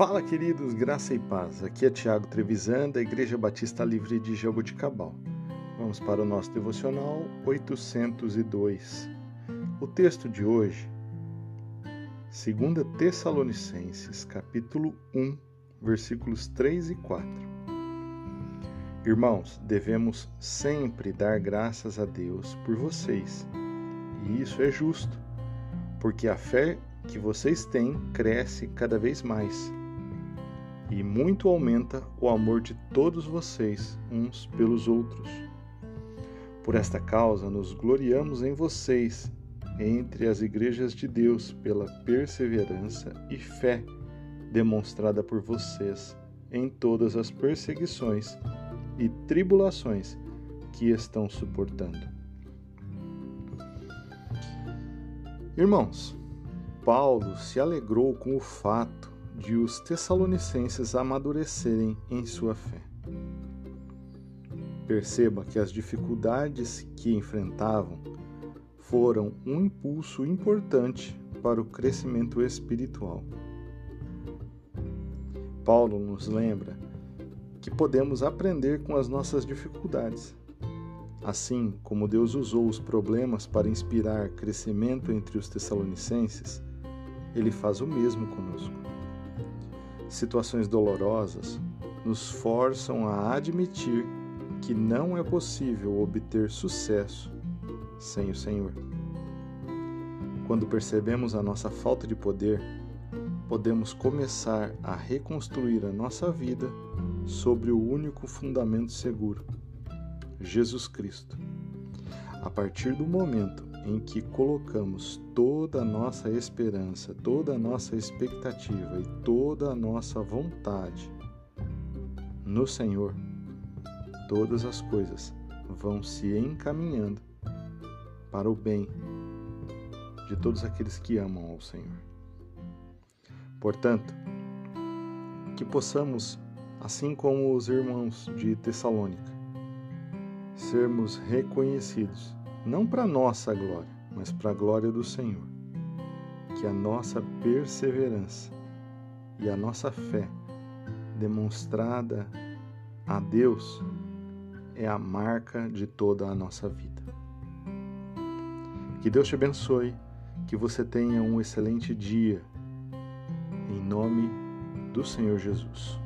Fala, queridos, graça e paz. Aqui é Tiago Trevisan, da Igreja Batista Livre de Jaboticabal. Vamos para o nosso devocional 802. O texto de hoje, 2 Tessalonicenses, capítulo 1, versículos 3 e 4. Irmãos, devemos sempre dar graças a Deus por vocês, e isso é justo, porque a fé que vocês têm cresce cada vez mais e muito aumenta o amor de todos vocês uns pelos outros. Por esta causa, nos gloriamos em vocês, entre as igrejas de Deus, pela perseverança e fé demonstrada por vocês em todas as perseguições e tribulações que estão suportando. Irmãos, Paulo se alegrou com o fato de os Tessalonicenses amadurecerem em sua fé. Perceba que as dificuldades que enfrentavam foram um impulso importante para o crescimento espiritual. Paulo nos lembra que podemos aprender com as nossas dificuldades. Assim como Deus usou os problemas para inspirar crescimento entre os Tessalonicenses, ele faz o mesmo conosco situações dolorosas nos forçam a admitir que não é possível obter sucesso sem o Senhor. Quando percebemos a nossa falta de poder, podemos começar a reconstruir a nossa vida sobre o único fundamento seguro, Jesus Cristo. A partir do momento em que colocamos toda a nossa esperança, toda a nossa expectativa e toda a nossa vontade no Senhor, todas as coisas vão se encaminhando para o bem de todos aqueles que amam ao Senhor. Portanto, que possamos, assim como os irmãos de Tessalônica, sermos reconhecidos não para nossa glória, mas para a glória do Senhor. Que a nossa perseverança e a nossa fé demonstrada a Deus é a marca de toda a nossa vida. Que Deus te abençoe, que você tenha um excelente dia, em nome do Senhor Jesus.